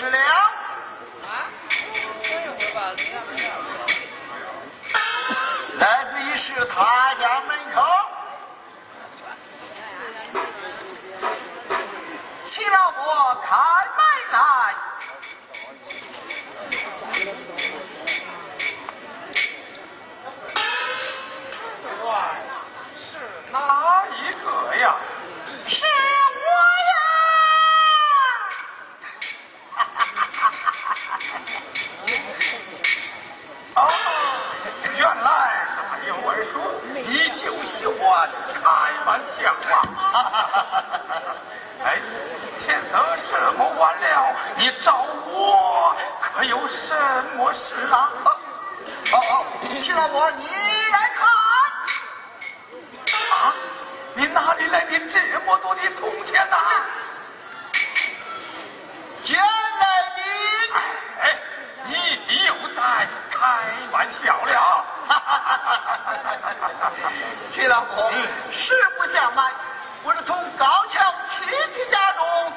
来讲话，哎，天都这么晚了，你找我可有什么事啊？哦哦，七老伯你来看，啊，你哪里来的这么多的铜钱呐？捡来的？哎，你又在开玩笑了？七老婆是。这样买我是从高桥亲戚家中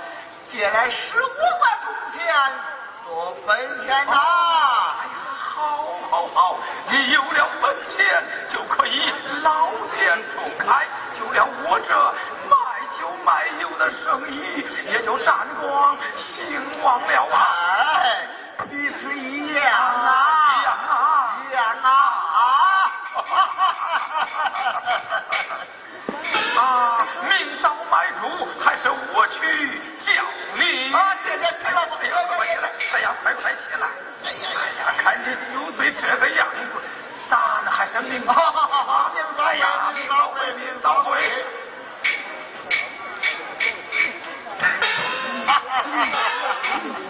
借来十五万铜钱做本钱呐。好好好你有了本钱就可以老店重开就连我这卖酒卖油的生意也就沾光兴旺了啊去叫你。啊，不了，快起来！哎呀，快快起来！哎呀，哎呀，看你酒醉这个样子，咋的还生病啊？命大呀，命大鬼，命大鬼。哈哈哈哈！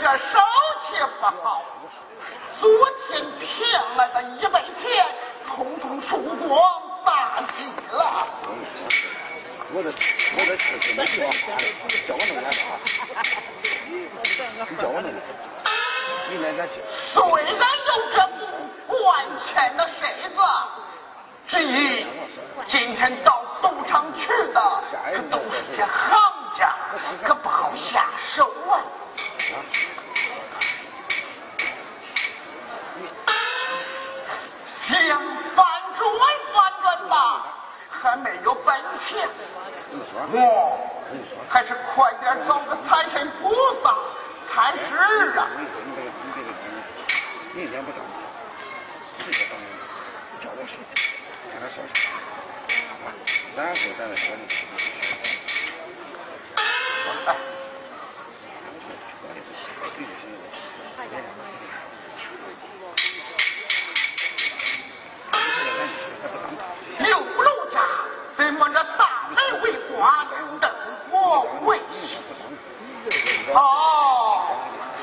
这手气不好，昨天骗来的一百钱，统统输光大吉了。我这我这事情没地方花，你叫我弄点啥？你叫我弄点，你来咱去。虽然有这不完全的身子，至于今天到赌场去的可都是些行家，可不好下手啊。翻转翻转吧，还没有本钱。我还是快点找个财神菩萨。才是啊。一天不上，直接上叫我说，看他说啥，然后咱再说你。哎，刘陆家怎么这大门为关，等我为行？哦，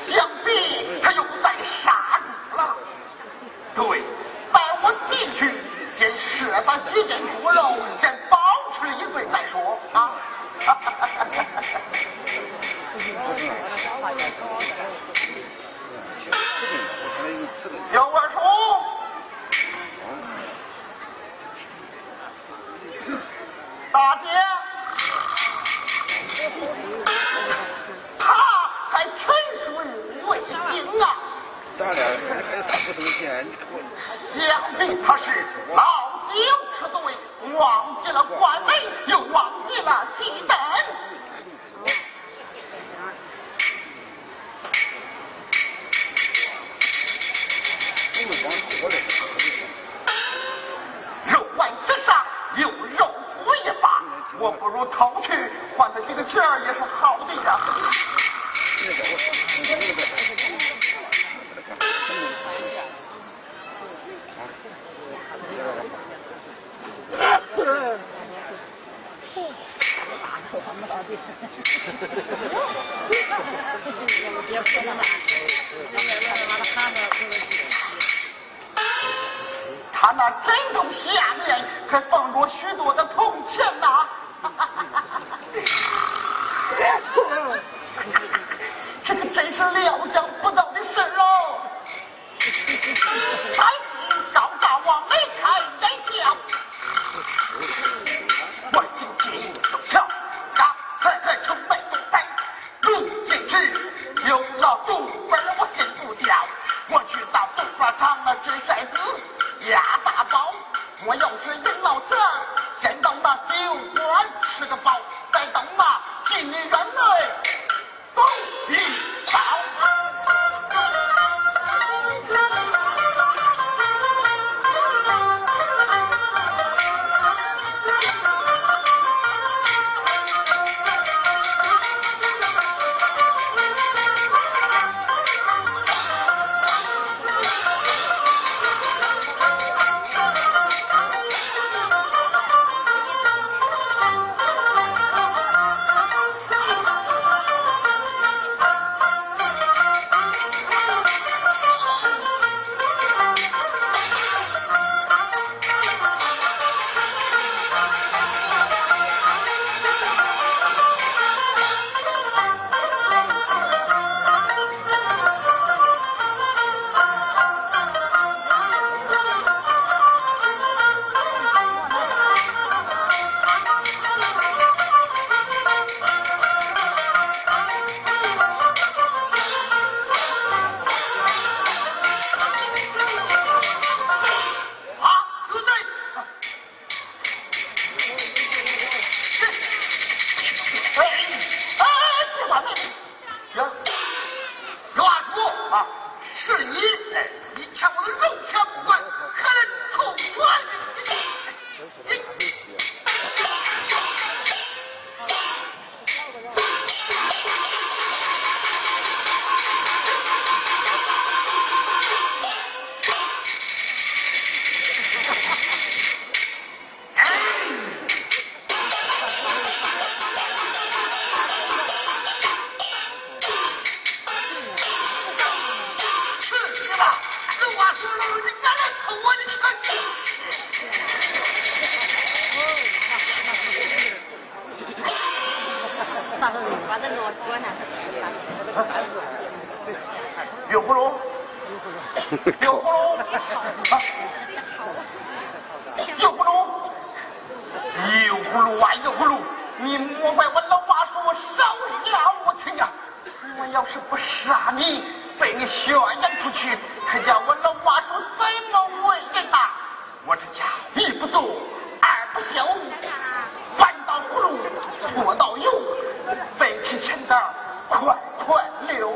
想必他又在杀猪了。对，带我进去，先射他几件猪肉，先饱吃一顿再说啊！有二叔，大姐，他还沉睡未醒啊！想必他是老酒吃醉，忘记了关门，又忘记了熄灯。肉丸之上有肉虎一把，我不如偷去换他几个钱也是好的呀。他那枕头下面还放着许多的铜钱呐、这个真是料想不到要是不杀你，被你宣扬出去，可叫我老八叔怎么为人呐？我这家一不做二不休，搬到葫芦，拖到油，背起钱袋，快快溜。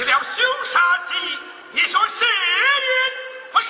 起了凶杀之意，你说是人不是？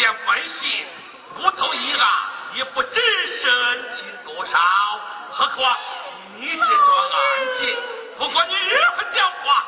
连本息，不透一案，也不知升进多少。何况你这桩案件，不管你如何狡猾。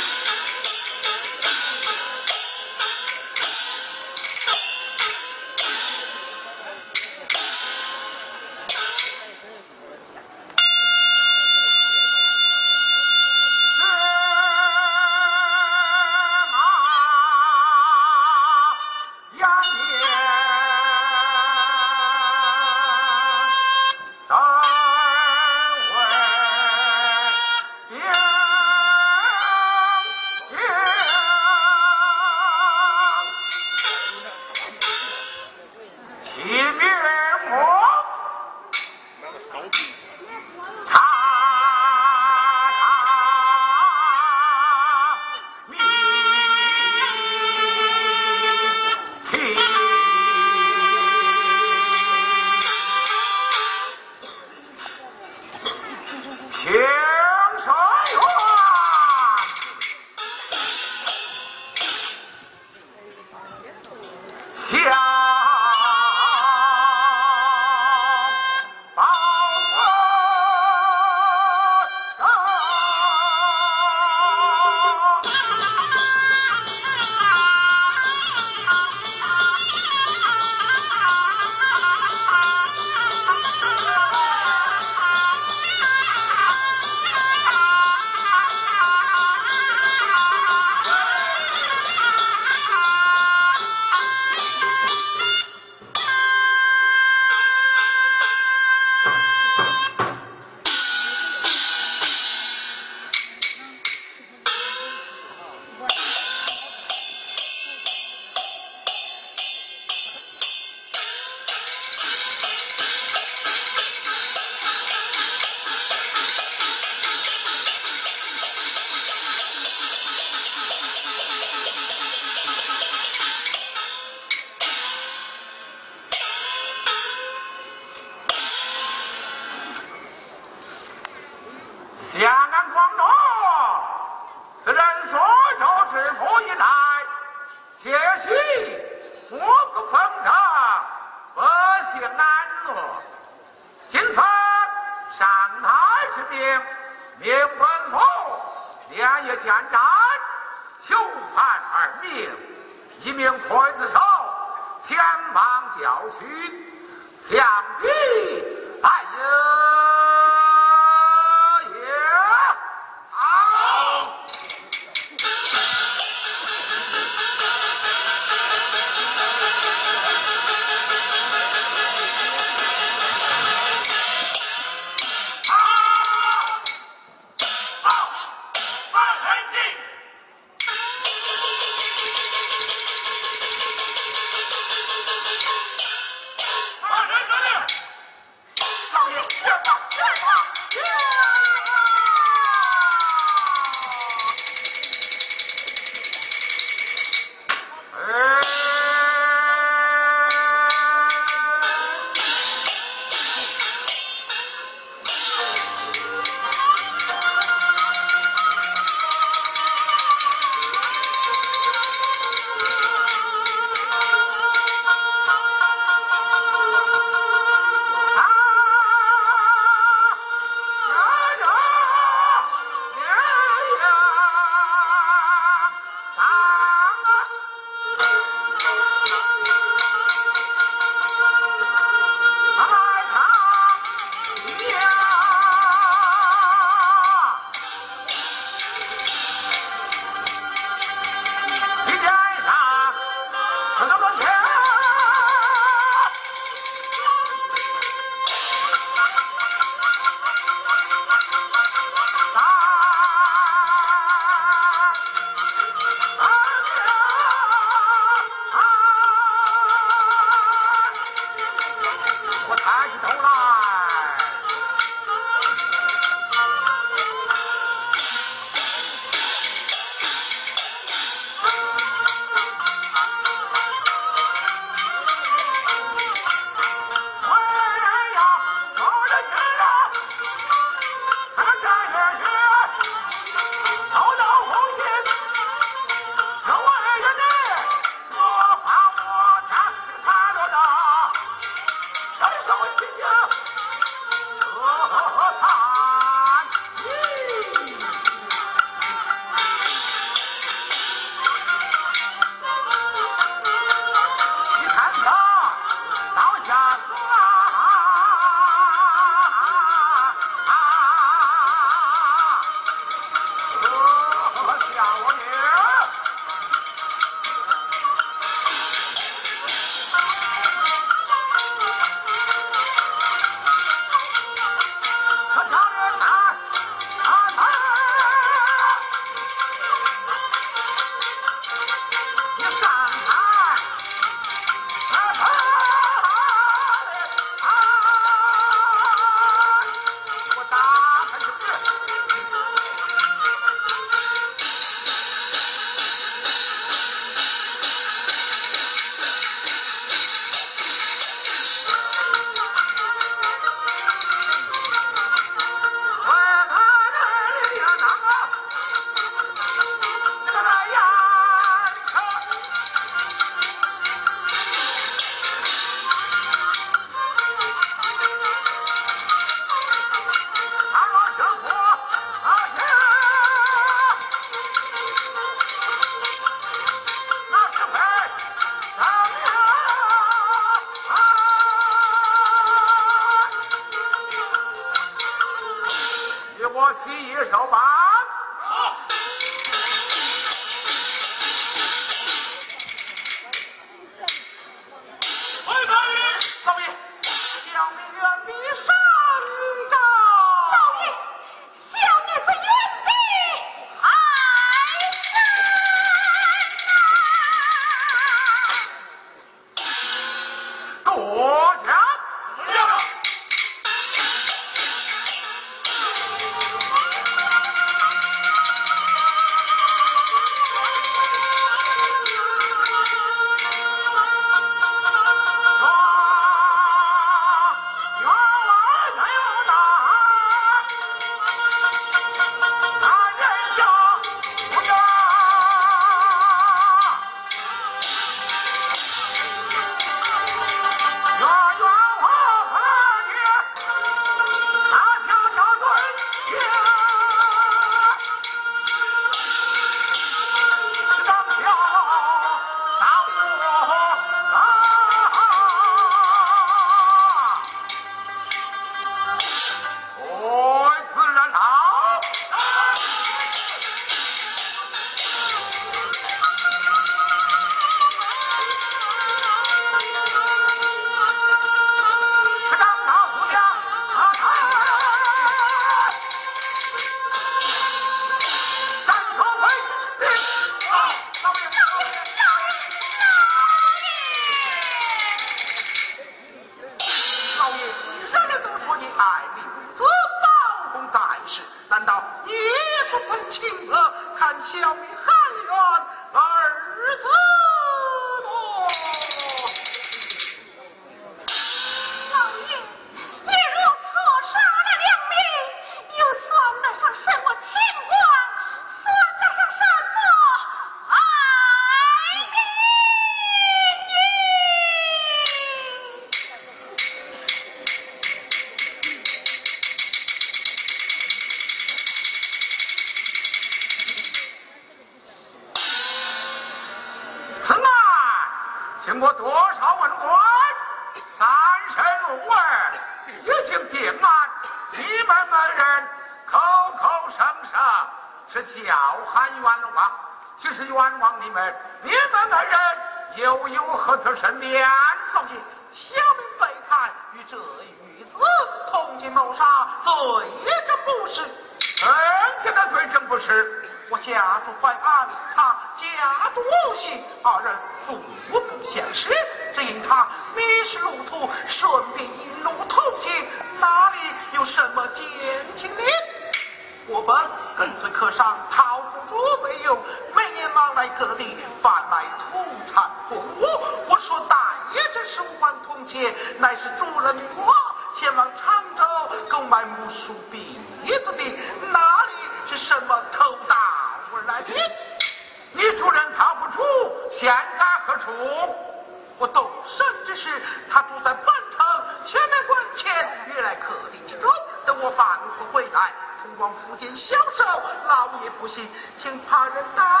不仅消瘦老爷不信请怕人打